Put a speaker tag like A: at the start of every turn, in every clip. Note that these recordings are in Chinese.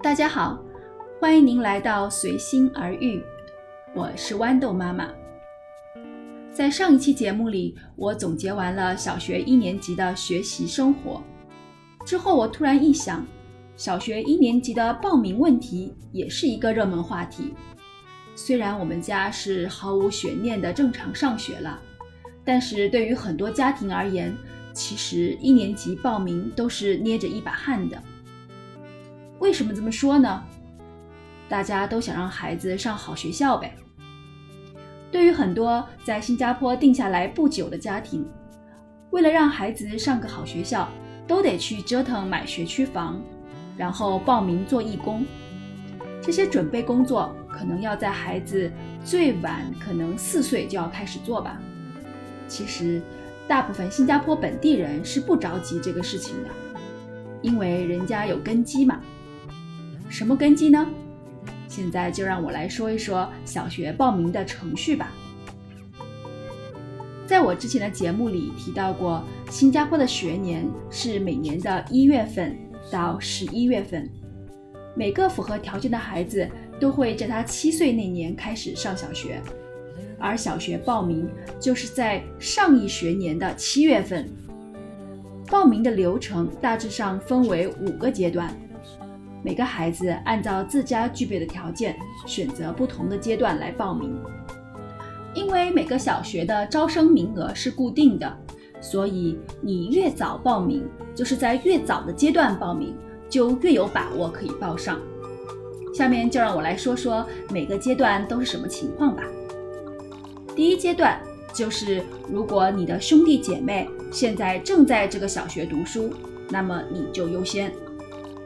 A: 大家好，欢迎您来到随心而遇，我是豌豆妈妈。在上一期节目里，我总结完了小学一年级的学习生活，之后我突然一想，小学一年级的报名问题也是一个热门话题。虽然我们家是毫无悬念的正常上学了，但是对于很多家庭而言，其实一年级报名都是捏着一把汗的。为什么这么说呢？大家都想让孩子上好学校呗。对于很多在新加坡定下来不久的家庭，为了让孩子上个好学校，都得去折腾买学区房，然后报名做义工。这些准备工作可能要在孩子最晚可能四岁就要开始做吧。其实，大部分新加坡本地人是不着急这个事情的，因为人家有根基嘛。什么根基呢？现在就让我来说一说小学报名的程序吧。在我之前的节目里提到过，新加坡的学年是每年的一月份到十一月份，每个符合条件的孩子都会在他七岁那年开始上小学，而小学报名就是在上一学年的七月份。报名的流程大致上分为五个阶段。每个孩子按照自家具备的条件选择不同的阶段来报名，因为每个小学的招生名额是固定的，所以你越早报名，就是在越早的阶段报名，就越有把握可以报上。下面就让我来说说每个阶段都是什么情况吧。第一阶段就是如果你的兄弟姐妹现在正在这个小学读书，那么你就优先。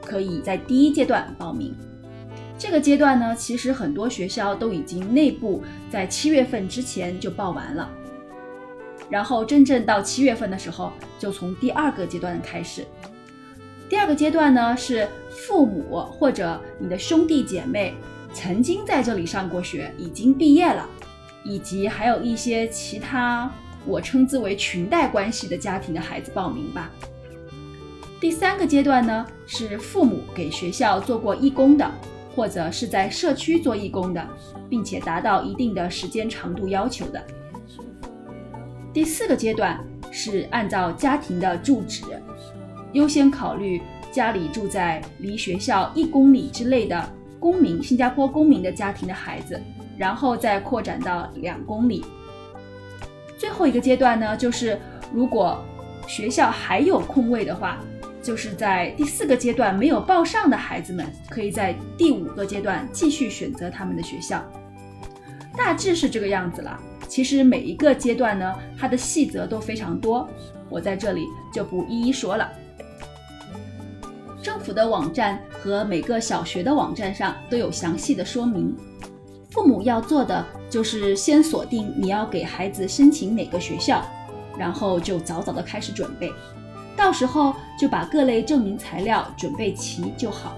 A: 可以在第一阶段报名。这个阶段呢，其实很多学校都已经内部在七月份之前就报完了。然后真正到七月份的时候，就从第二个阶段开始。第二个阶段呢，是父母或者你的兄弟姐妹曾经在这里上过学，已经毕业了，以及还有一些其他我称之为裙带关系的家庭的孩子报名吧。第三个阶段呢，是父母给学校做过义工的，或者是在社区做义工的，并且达到一定的时间长度要求的。第四个阶段是按照家庭的住址，优先考虑家里住在离学校一公里之内的公民，新加坡公民的家庭的孩子，然后再扩展到两公里。最后一个阶段呢，就是如果学校还有空位的话。就是在第四个阶段没有报上的孩子们，可以在第五个阶段继续选择他们的学校，大致是这个样子了。其实每一个阶段呢，它的细则都非常多，我在这里就不一一说了。政府的网站和每个小学的网站上都有详细的说明。父母要做的就是先锁定你要给孩子申请哪个学校，然后就早早的开始准备。到时候就把各类证明材料准备齐就好。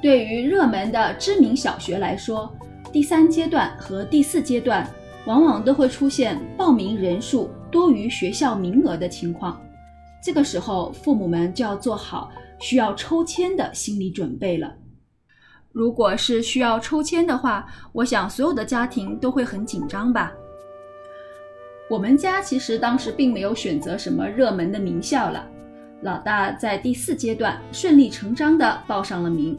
A: 对于热门的知名小学来说，第三阶段和第四阶段往往都会出现报名人数多于学校名额的情况。这个时候，父母们就要做好需要抽签的心理准备了。如果是需要抽签的话，我想所有的家庭都会很紧张吧。我们家其实当时并没有选择什么热门的名校了。老大在第四阶段顺理成章地报上了名，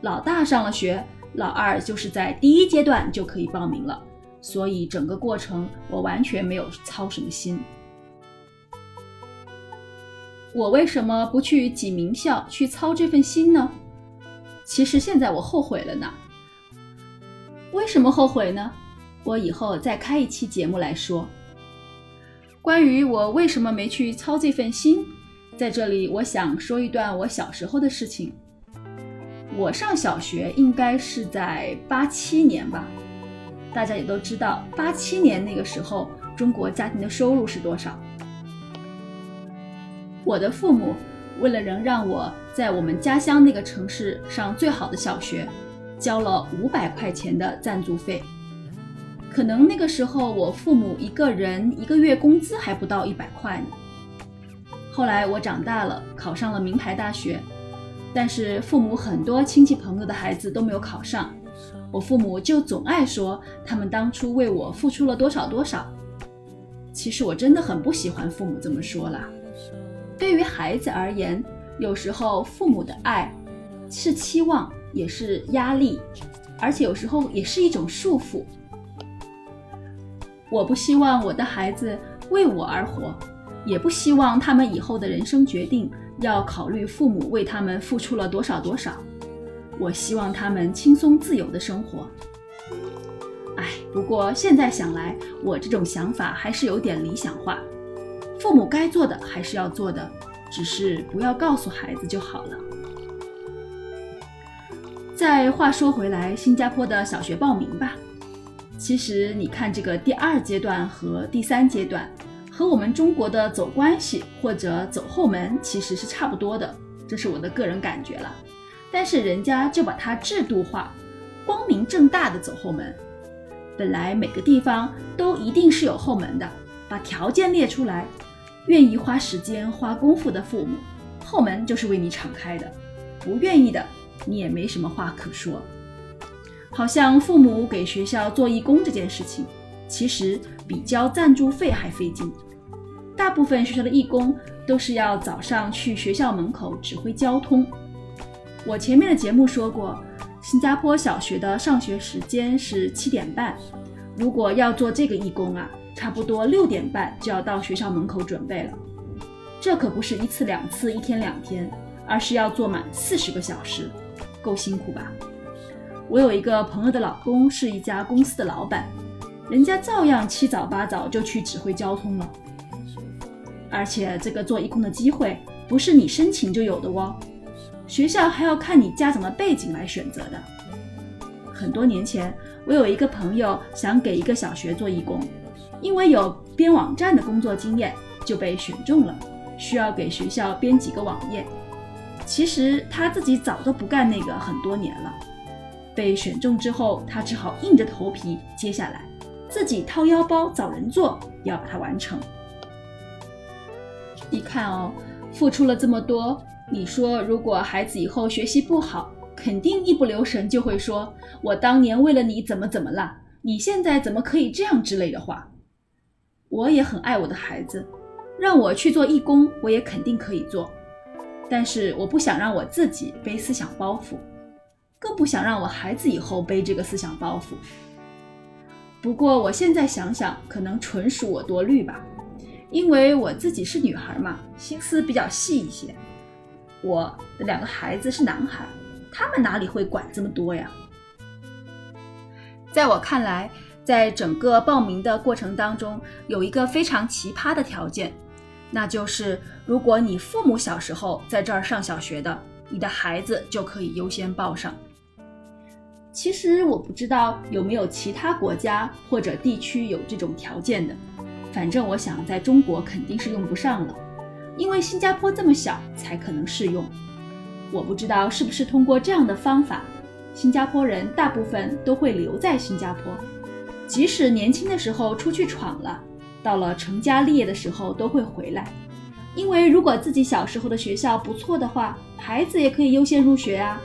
A: 老大上了学，老二就是在第一阶段就可以报名了，所以整个过程我完全没有操什么心。我为什么不去挤名校去操这份心呢？其实现在我后悔了呢。为什么后悔呢？我以后再开一期节目来说，关于我为什么没去操这份心。在这里，我想说一段我小时候的事情。我上小学应该是在八七年吧，大家也都知道，八七年那个时候中国家庭的收入是多少。我的父母为了能让我在我们家乡那个城市上最好的小学，交了五百块钱的赞助费。可能那个时候我父母一个人一个月工资还不到一百块呢。后来我长大了，考上了名牌大学，但是父母很多亲戚朋友的孩子都没有考上，我父母就总爱说他们当初为我付出了多少多少。其实我真的很不喜欢父母这么说啦。对于孩子而言，有时候父母的爱是期望，也是压力，而且有时候也是一种束缚。我不希望我的孩子为我而活，也不希望他们以后的人生决定要考虑父母为他们付出了多少多少。我希望他们轻松自由的生活。哎，不过现在想来，我这种想法还是有点理想化。父母该做的还是要做的，只是不要告诉孩子就好了。再话说回来，新加坡的小学报名吧。其实你看，这个第二阶段和第三阶段，和我们中国的走关系或者走后门其实是差不多的，这是我的个人感觉了。但是人家就把它制度化，光明正大的走后门。本来每个地方都一定是有后门的，把条件列出来，愿意花时间花功夫的父母，后门就是为你敞开的；不愿意的，你也没什么话可说。好像父母给学校做义工这件事情，其实比交赞助费还费劲。大部分学校的义工都是要早上去学校门口指挥交通。我前面的节目说过。新加坡小学的上学时间是七点半，如果要做这个义工啊，差不多六点半就要到学校门口准备了。这可不是一次两次、一天两天，而是要做满四十个小时，够辛苦吧？我有一个朋友的老公是一家公司的老板，人家照样七早八早就去指挥交通了。而且这个做义工的机会不是你申请就有的哦。学校还要看你家长的背景来选择的。很多年前，我有一个朋友想给一个小学做义工，因为有编网站的工作经验，就被选中了，需要给学校编几个网页。其实他自己早都不干那个很多年了，被选中之后，他只好硬着头皮接下来，自己掏腰包找人做，要把它完成。你看哦，付出了这么多。你说，如果孩子以后学习不好，肯定一不留神就会说：“我当年为了你怎么怎么了，你现在怎么可以这样？”之类的话。我也很爱我的孩子，让我去做义工，我也肯定可以做。但是我不想让我自己背思想包袱，更不想让我孩子以后背这个思想包袱。不过我现在想想，可能纯属我多虑吧，因为我自己是女孩嘛，心思比较细一些。我的两个孩子是男孩，他们哪里会管这么多呀？在我看来，在整个报名的过程当中，有一个非常奇葩的条件，那就是如果你父母小时候在这儿上小学的，你的孩子就可以优先报上。其实我不知道有没有其他国家或者地区有这种条件的，反正我想在中国肯定是用不上了。因为新加坡这么小，才可能适用。我不知道是不是通过这样的方法，新加坡人大部分都会留在新加坡，即使年轻的时候出去闯了，到了成家立业的时候都会回来。因为如果自己小时候的学校不错的话，孩子也可以优先入学啊。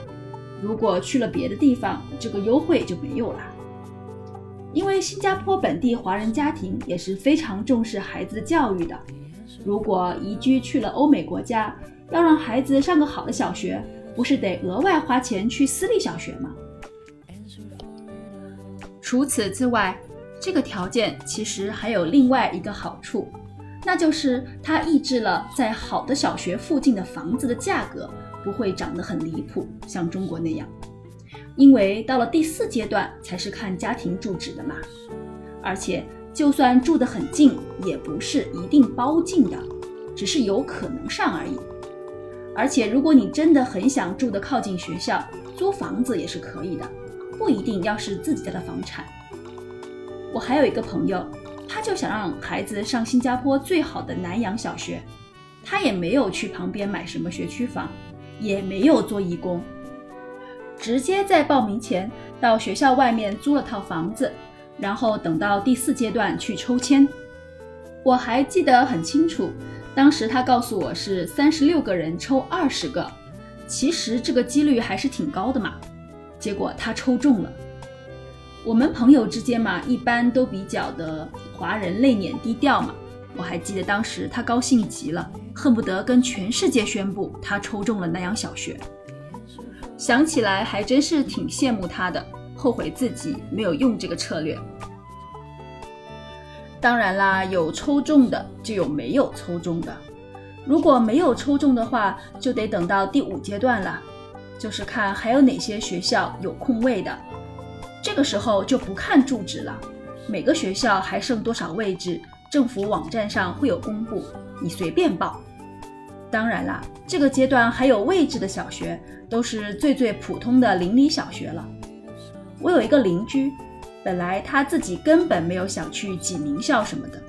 A: 如果去了别的地方，这个优惠就没有了。因为新加坡本地华人家庭也是非常重视孩子的教育的。如果移居去了欧美国家，要让孩子上个好的小学，不是得额外花钱去私立小学吗？除此之外，这个条件其实还有另外一个好处，那就是它抑制了在好的小学附近的房子的价格不会涨得很离谱，像中国那样。因为到了第四阶段才是看家庭住址的嘛，而且。就算住得很近，也不是一定包进的，只是有可能上而已。而且，如果你真的很想住得靠近学校，租房子也是可以的，不一定要是自己家的房产。我还有一个朋友，他就想让孩子上新加坡最好的南洋小学，他也没有去旁边买什么学区房，也没有做义工，直接在报名前到学校外面租了套房子。然后等到第四阶段去抽签，我还记得很清楚，当时他告诉我是三十六个人抽二十个，其实这个几率还是挺高的嘛。结果他抽中了。我们朋友之间嘛，一般都比较的华人内敛低调嘛。我还记得当时他高兴极了，恨不得跟全世界宣布他抽中了南洋小学。想起来还真是挺羡慕他的，后悔自己没有用这个策略。当然啦，有抽中的就有没有抽中的。如果没有抽中的话，就得等到第五阶段了，就是看还有哪些学校有空位的。这个时候就不看住址了，每个学校还剩多少位置，政府网站上会有公布，你随便报。当然啦，这个阶段还有位置的小学，都是最最普通的邻里小学了。我有一个邻居。本来他自己根本没有想去挤名校什么的，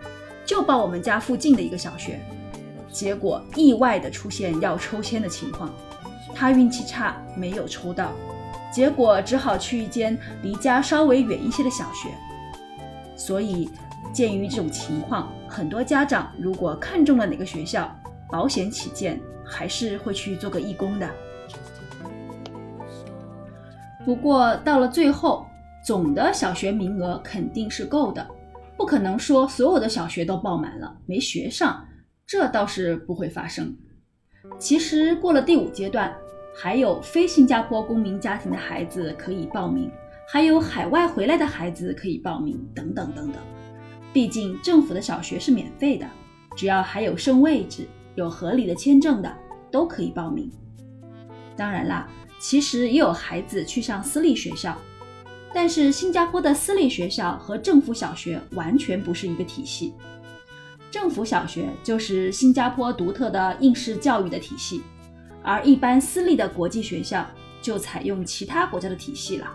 A: 就报我们家附近的一个小学，结果意外的出现要抽签的情况，他运气差没有抽到，结果只好去一间离家稍微远一些的小学。所以，鉴于这种情况，很多家长如果看中了哪个学校，保险起见，还是会去做个义工的。不过到了最后。总的小学名额肯定是够的，不可能说所有的小学都报满了没学上，这倒是不会发生。其实过了第五阶段，还有非新加坡公民家庭的孩子可以报名，还有海外回来的孩子可以报名，等等等等。毕竟政府的小学是免费的，只要还有剩位置、有合理的签证的，都可以报名。当然啦，其实也有孩子去上私立学校。但是新加坡的私立学校和政府小学完全不是一个体系。政府小学就是新加坡独特的应试教育的体系，而一般私立的国际学校就采用其他国家的体系了。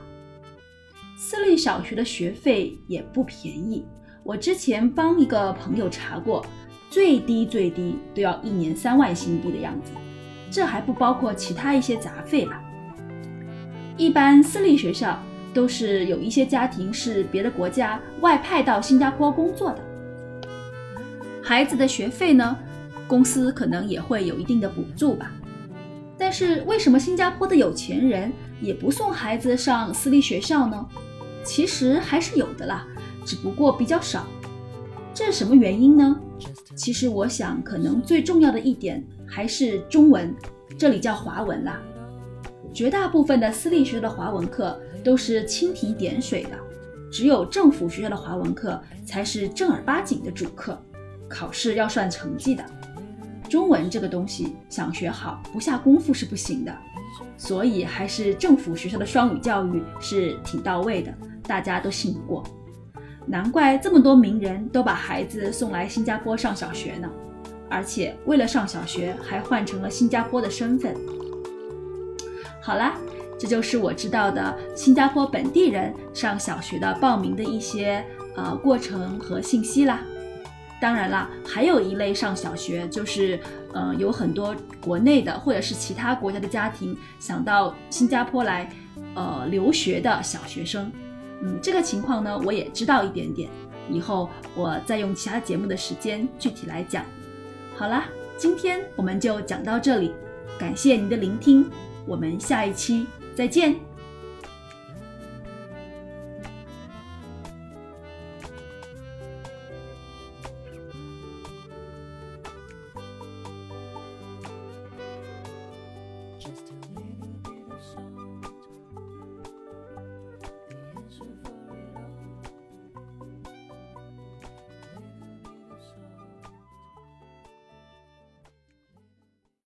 A: 私立小学的学费也不便宜，我之前帮一个朋友查过，最低最低都要一年三万新币的样子，这还不包括其他一些杂费吧。一般私立学校。都是有一些家庭是别的国家外派到新加坡工作的，孩子的学费呢，公司可能也会有一定的补助吧。但是为什么新加坡的有钱人也不送孩子上私立学校呢？其实还是有的啦，只不过比较少。这是什么原因呢？其实我想，可能最重要的一点还是中文，这里叫华文啦。绝大部分的私立学校的华文课都是蜻蜓点水的，只有政府学校的华文课才是正儿八经的主课，考试要算成绩的。中文这个东西想学好，不下功夫是不行的，所以还是政府学校的双语教育是挺到位的，大家都信得过。难怪这么多名人都把孩子送来新加坡上小学呢，而且为了上小学还换成了新加坡的身份。好啦，这就是我知道的新加坡本地人上小学的报名的一些呃过程和信息啦。当然啦，还有一类上小学，就是呃有很多国内的或者是其他国家的家庭想到新加坡来呃留学的小学生。嗯，这个情况呢，我也知道一点点，以后我再用其他节目的时间具体来讲。好啦，今天我们就讲到这里，感谢您的聆听。我们下一期再见。